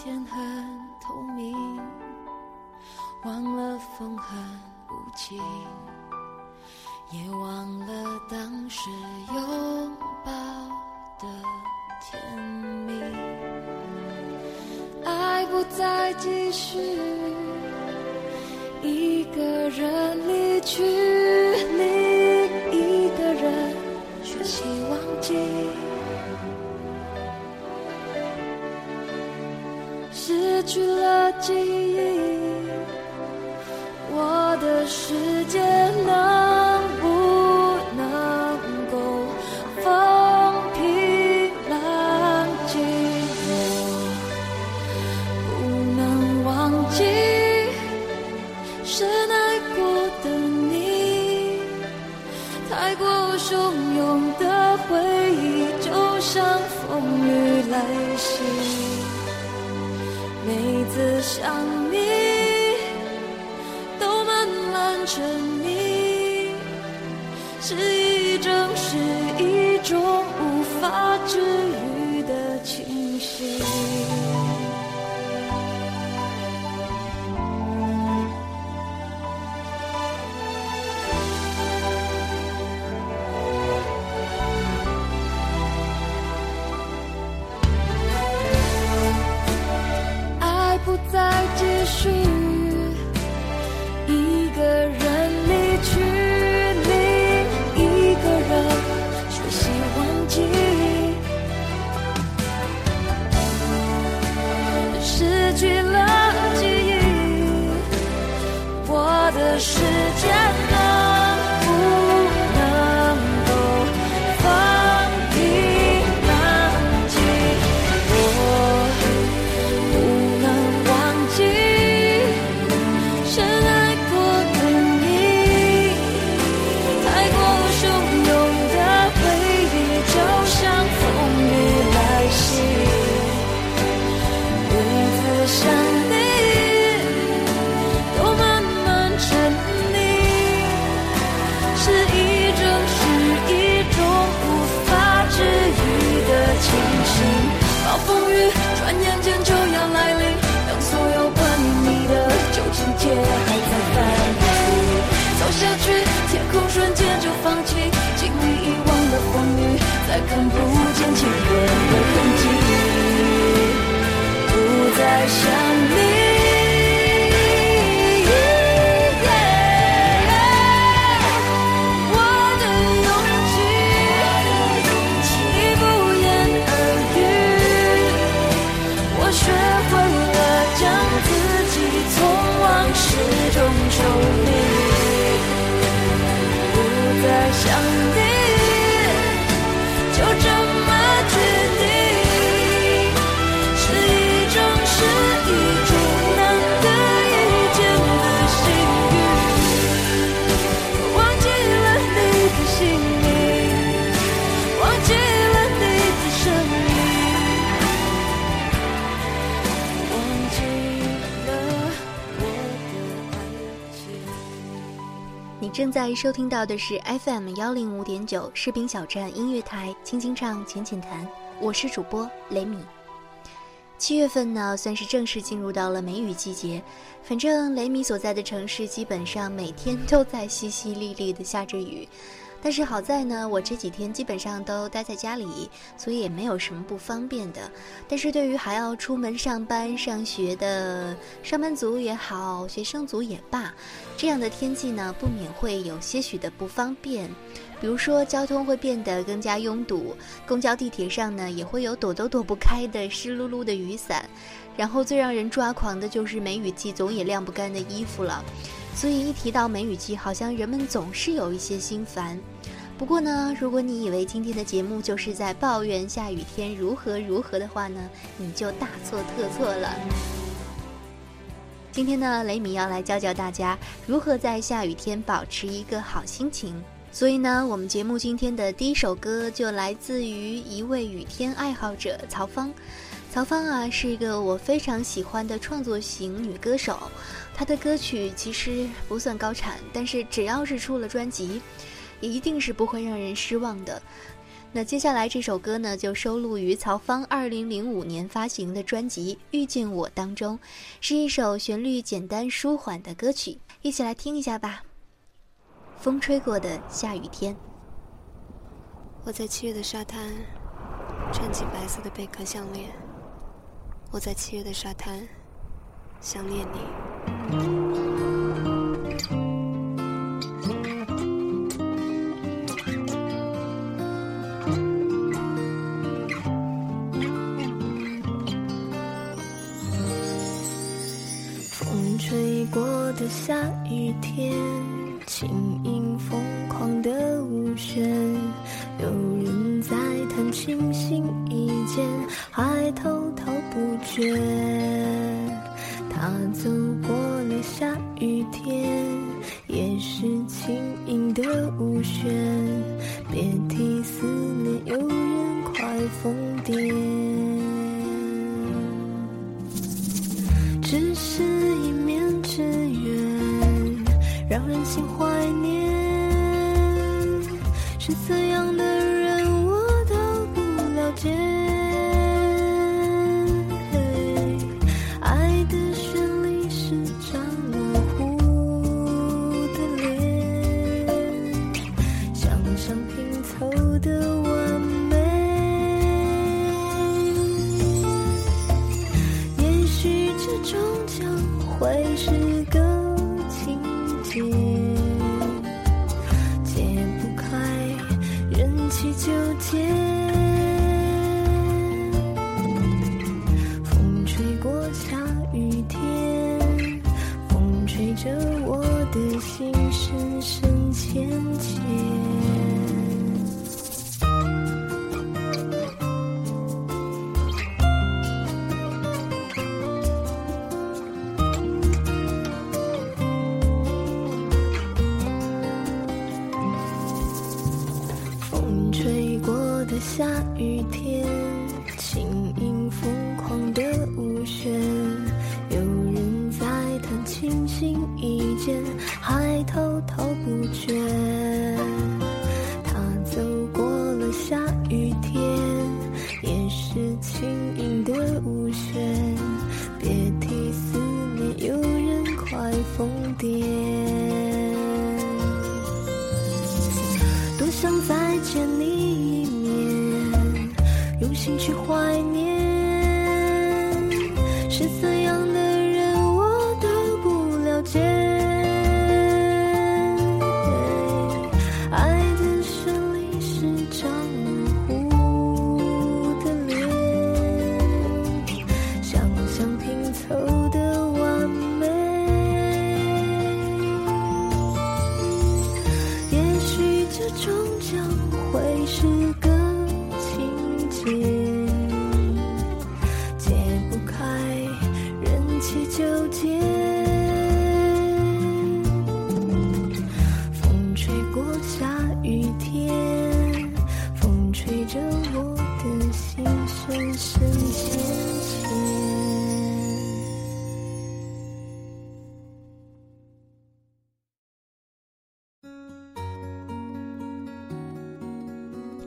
天很透明忘了风很无情也忘了当时拥抱的甜蜜。爱不再继续一个人离去另一个人学习忘记失去了记忆，我的世界能不能够风平浪静？我不能忘记深爱过的你，太过汹涌的回忆，就像风雨来袭。每次想你都慢慢沉迷，是一种是一种无法治愈。去了记忆我的世界看不正在收听到的是 FM 幺零五点九士兵小站音乐台，轻轻唱，浅浅谈，我是主播雷米。七月份呢，算是正式进入到了梅雨季节。反正雷米所在的城市基本上每天都在淅淅沥沥的下着雨。但是好在呢，我这几天基本上都待在家里，所以也没有什么不方便的。但是对于还要出门上班、上学的上班族也好，学生族也罢，这样的天气呢，不免会有些许的不方便。比如说，交通会变得更加拥堵，公交、地铁上呢，也会有躲都躲不开的湿漉漉的雨伞。然后最让人抓狂的就是梅雨季总也晾不干的衣服了。所以一提到梅雨季，好像人们总是有一些心烦。不过呢，如果你以为今天的节目就是在抱怨下雨天如何如何的话呢，你就大错特错了。今天呢，雷米要来教教大家如何在下雨天保持一个好心情。所以呢，我们节目今天的第一首歌就来自于一位雨天爱好者曹芳。曹芳啊，是一个我非常喜欢的创作型女歌手。她的歌曲其实不算高产，但是只要是出了专辑，也一定是不会让人失望的。那接下来这首歌呢，就收录于曹芳二零零五年发行的专辑《遇见我》当中，是一首旋律简单舒缓的歌曲，一起来听一下吧。风吹过的下雨天，我在七月的沙滩穿起白色的贝壳项链，我在七月的沙滩想念你。心怀念。是怎样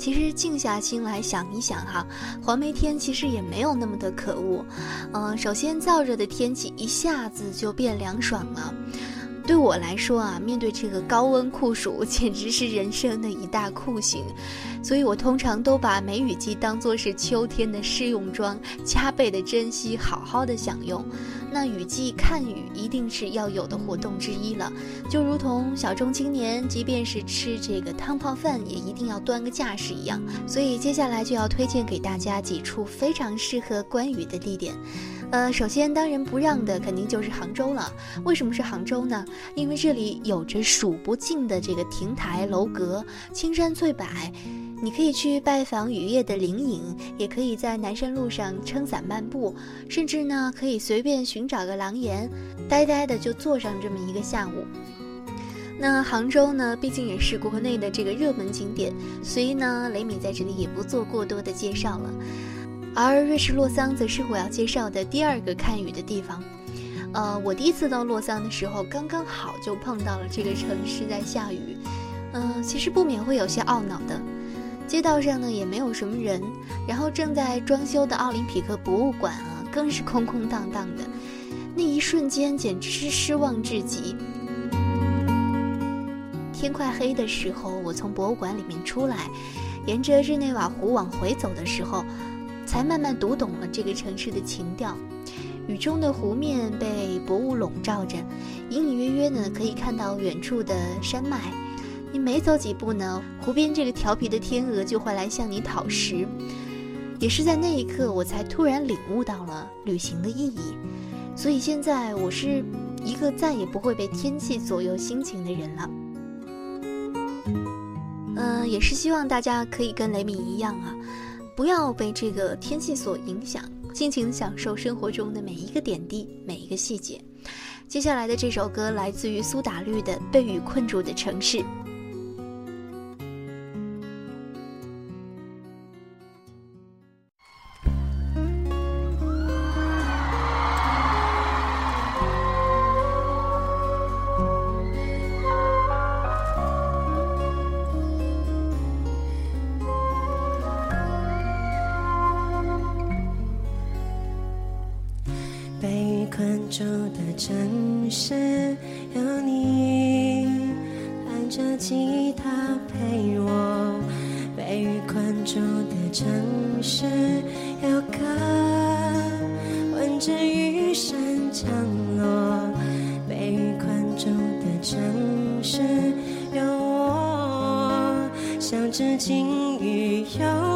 其实静下心来想一想哈，黄梅天其实也没有那么的可恶。嗯，首先燥热的天气一下子就变凉爽了。对我来说啊，面对这个高温酷暑，简直是人生的一大酷刑，所以我通常都把梅雨季当作是秋天的试用装，加倍的珍惜，好好的享用。那雨季看雨一定是要有的活动之一了，就如同小众青年，即便是吃这个汤泡饭，也一定要端个架势一样。所以接下来就要推荐给大家几处非常适合观雨的地点。呃，首先当仁不让的肯定就是杭州了。为什么是杭州呢？因为这里有着数不尽的这个亭台楼阁、青山翠柏，你可以去拜访雨夜的灵隐，也可以在南山路上撑伞漫步，甚至呢可以随便寻找个廊檐，呆呆的就坐上这么一个下午。那杭州呢，毕竟也是国内的这个热门景点，所以呢，雷米在这里也不做过多的介绍了。而瑞士洛桑则是我要介绍的第二个看雨的地方。呃，我第一次到洛桑的时候，刚刚好就碰到了这个城市在下雨。嗯，其实不免会有些懊恼的。街道上呢也没有什么人，然后正在装修的奥林匹克博物馆啊，更是空空荡荡的。那一瞬间简直是失望至极。天快黑的时候，我从博物馆里面出来，沿着日内瓦湖往回走的时候。才慢慢读懂了这个城市的情调。雨中的湖面被薄雾笼罩着，隐隐约约呢可以看到远处的山脉。你每走几步呢，湖边这个调皮的天鹅就会来向你讨食。也是在那一刻，我才突然领悟到了旅行的意义。所以现在我是一个再也不会被天气左右心情的人了。嗯，也是希望大家可以跟雷米一样啊。不要被这个天气所影响，尽情享受生活中的每一个点滴、每一个细节。接下来的这首歌来自于苏打绿的《被雨困住的城市》。困住的城市有你，弹着吉他陪我。被雨困住的城市有歌，闻着雨声降落。被雨困住的城市有我，像只金鱼游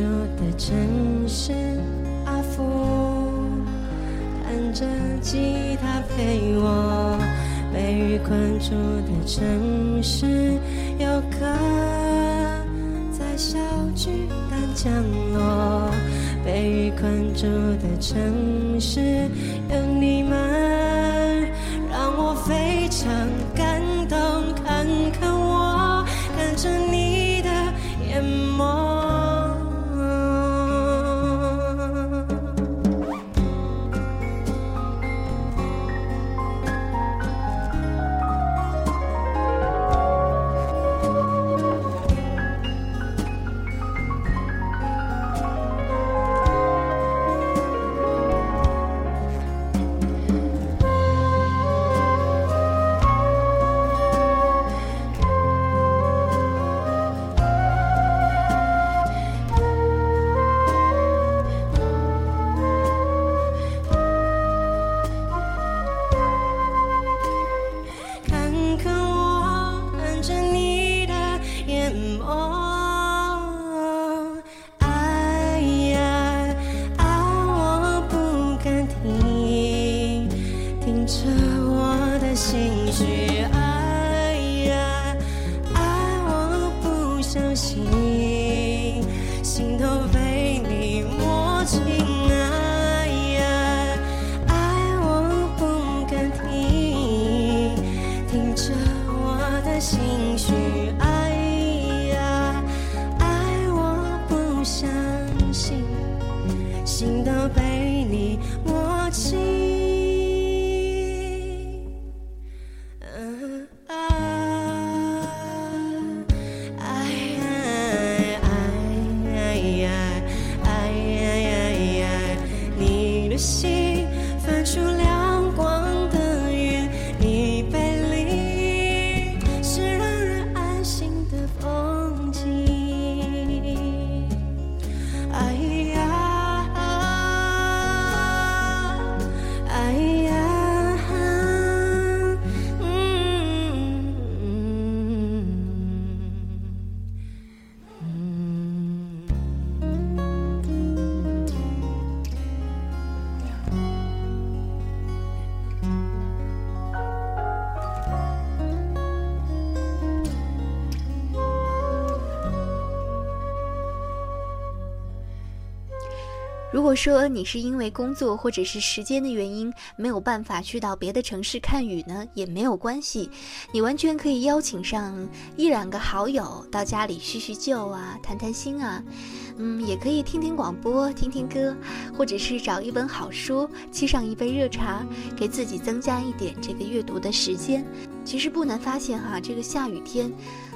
住的城市阿福弹着吉他陪我。被雨困住的城市有歌在小巨蛋降落。被雨困住的城市有你们让我非常感如果说你是因为工作或者是时间的原因没有办法去到别的城市看雨呢，也没有关系，你完全可以邀请上一两个好友到家里叙叙旧啊，谈谈心啊，嗯，也可以听听广播，听听歌，或者是找一本好书，沏上一杯热茶，给自己增加一点这个阅读的时间。其实不难发现哈，这个下雨天。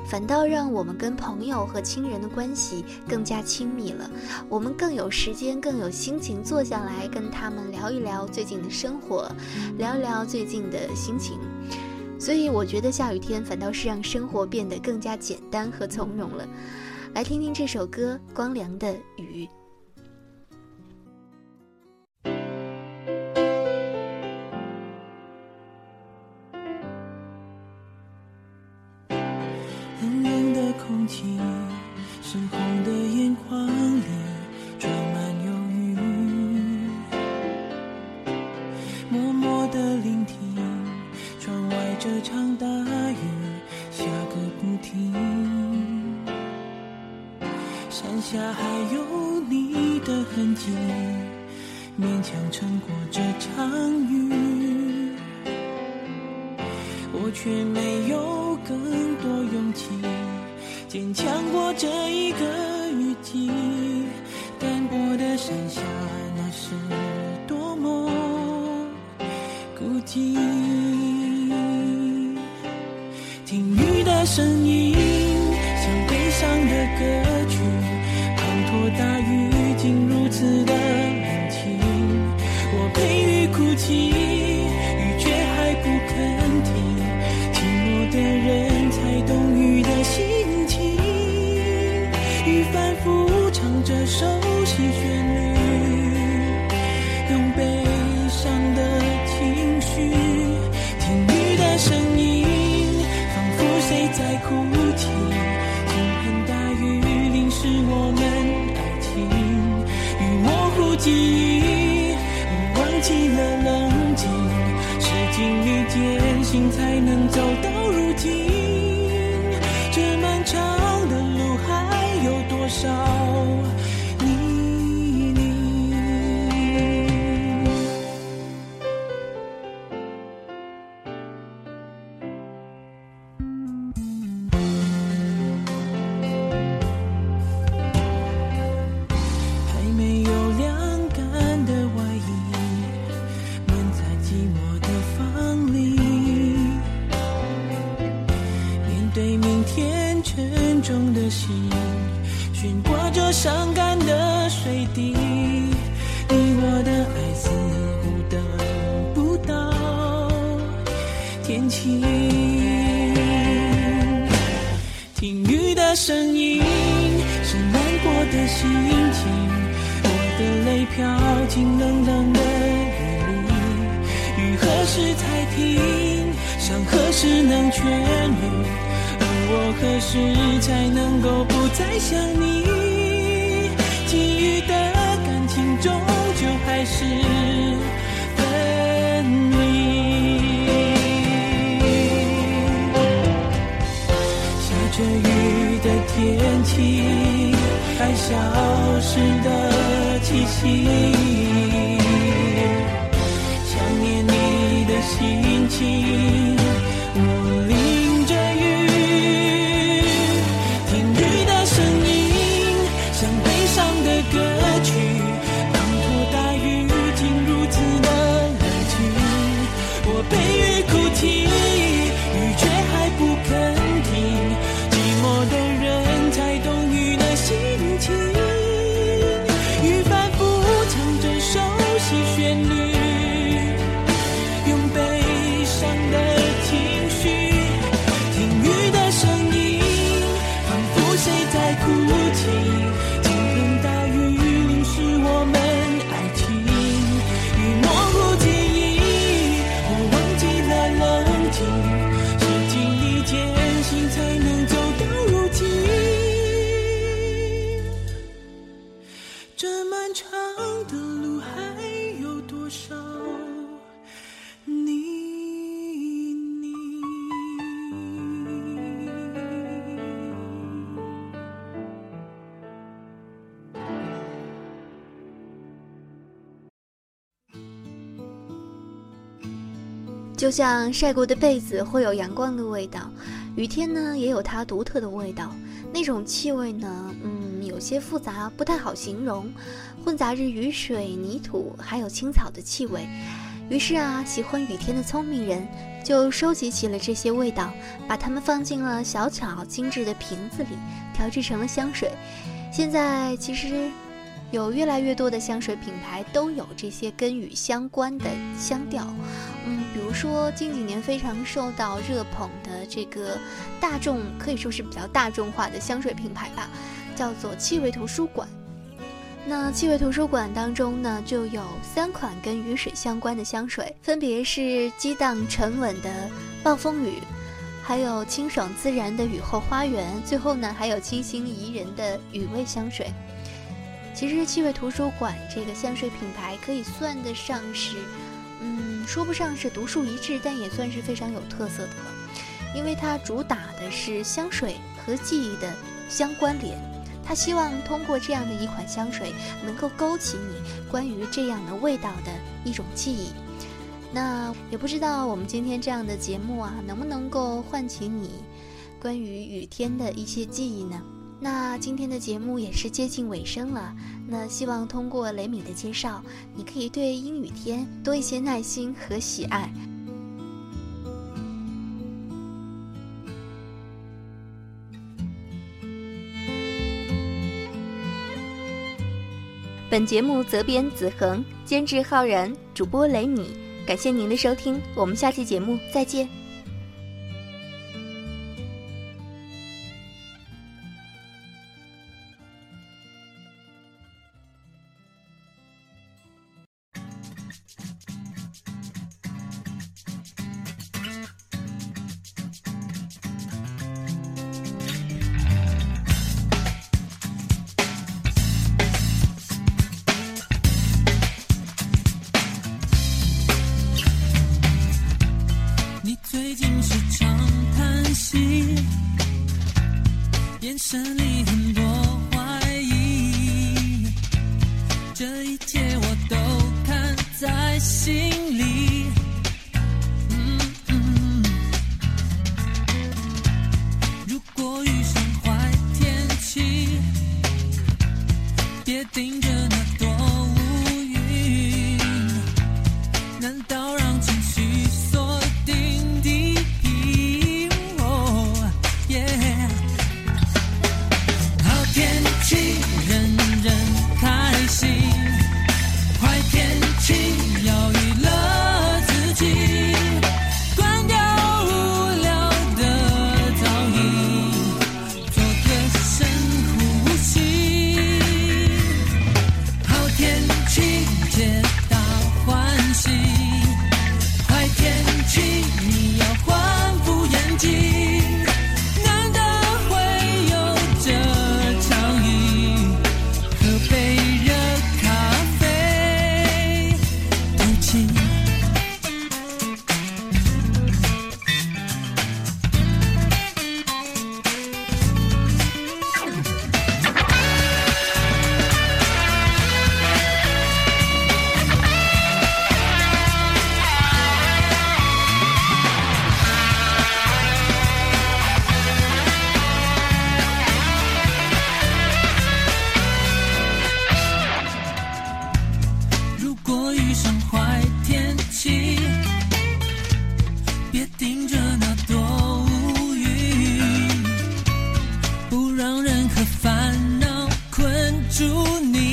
反倒让我们跟朋友和亲人的关系更加亲密了，我们更有时间、更有心情坐下来跟他们聊一聊最近的生活，聊一聊最近的心情。所以我觉得下雨天反倒是让生活变得更加简单和从容了。来听听这首歌《光良的雨》。过这一个雨季。单薄的山下，那是多么孤寂。听雨的声音，像悲伤的歌曲，滂沱大雨竟如此的冷清。我陪雨哭泣，记忆，忘记了冷静。是经历艰辛才能走到如今，这漫长的路还有多少听雨的声音，是难过的心情。我的泪飘进冷冷的雨里，雨何时才停？伤何时能痊愈？而我何时才能够不再想你？给予的感情终究还是天气，还消失的气息。想念你的心情，就像晒过的被子会有阳光的味道，雨天呢也有它独特的味道。那种气味呢，嗯，有些复杂，不太好形容，混杂着雨水、泥土还有青草的气味。于是啊，喜欢雨天的聪明人就收集起了这些味道，把它们放进了小巧精致的瓶子里，调制成了香水。现在其实。有越来越多的香水品牌都有这些跟雨相关的香调，嗯，比如说近几年非常受到热捧的这个大众，可以说是比较大众化的香水品牌吧，叫做气味图书馆。那气味图书馆当中呢，就有三款跟雨水相关的香水，分别是激荡沉稳的暴风雨，还有清爽自然的雨后花园，最后呢还有清新宜人的雨味香水。其实气味图书馆这个香水品牌可以算得上是，嗯，说不上是独树一帜，但也算是非常有特色的了。因为它主打的是香水和记忆的相关联，它希望通过这样的一款香水，能够勾起你关于这样的味道的一种记忆。那也不知道我们今天这样的节目啊，能不能够唤起你关于雨天的一些记忆呢？那今天的节目也是接近尾声了，那希望通过雷米的介绍，你可以对阴雨天多一些耐心和喜爱。本节目责编子恒，监制浩然，主播雷米，感谢您的收听，我们下期节目再见。心祝你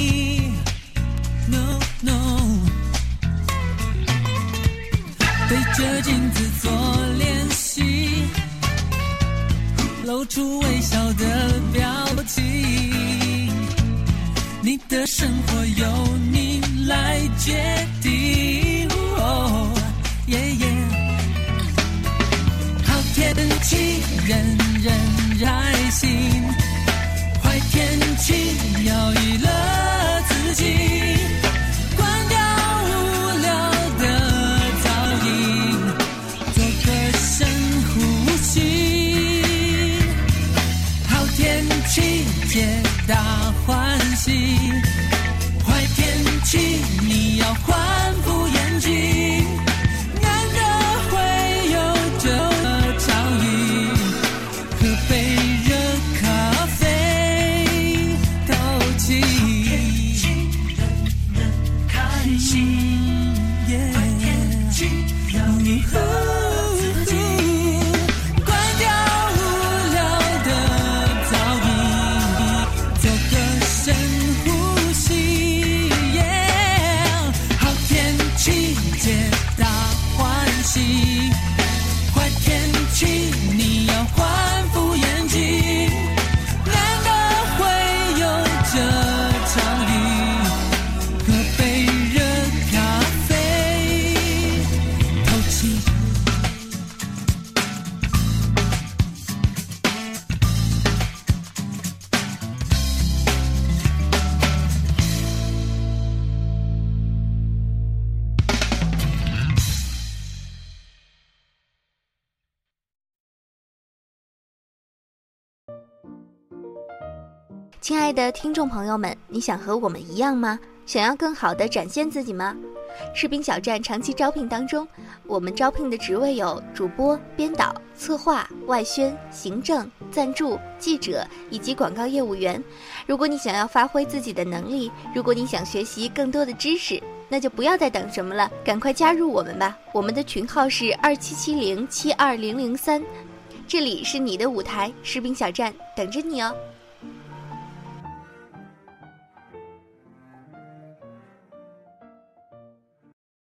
亲爱的听众朋友们，你想和我们一样吗？想要更好的展现自己吗？士兵小站长期招聘当中，我们招聘的职位有主播、编导、策划、外宣、行政、赞助、记者以及广告业务员。如果你想要发挥自己的能力，如果你想学习更多的知识，那就不要再等什么了，赶快加入我们吧！我们的群号是二七七零七二零零三，这里是你的舞台，士兵小站等着你哦。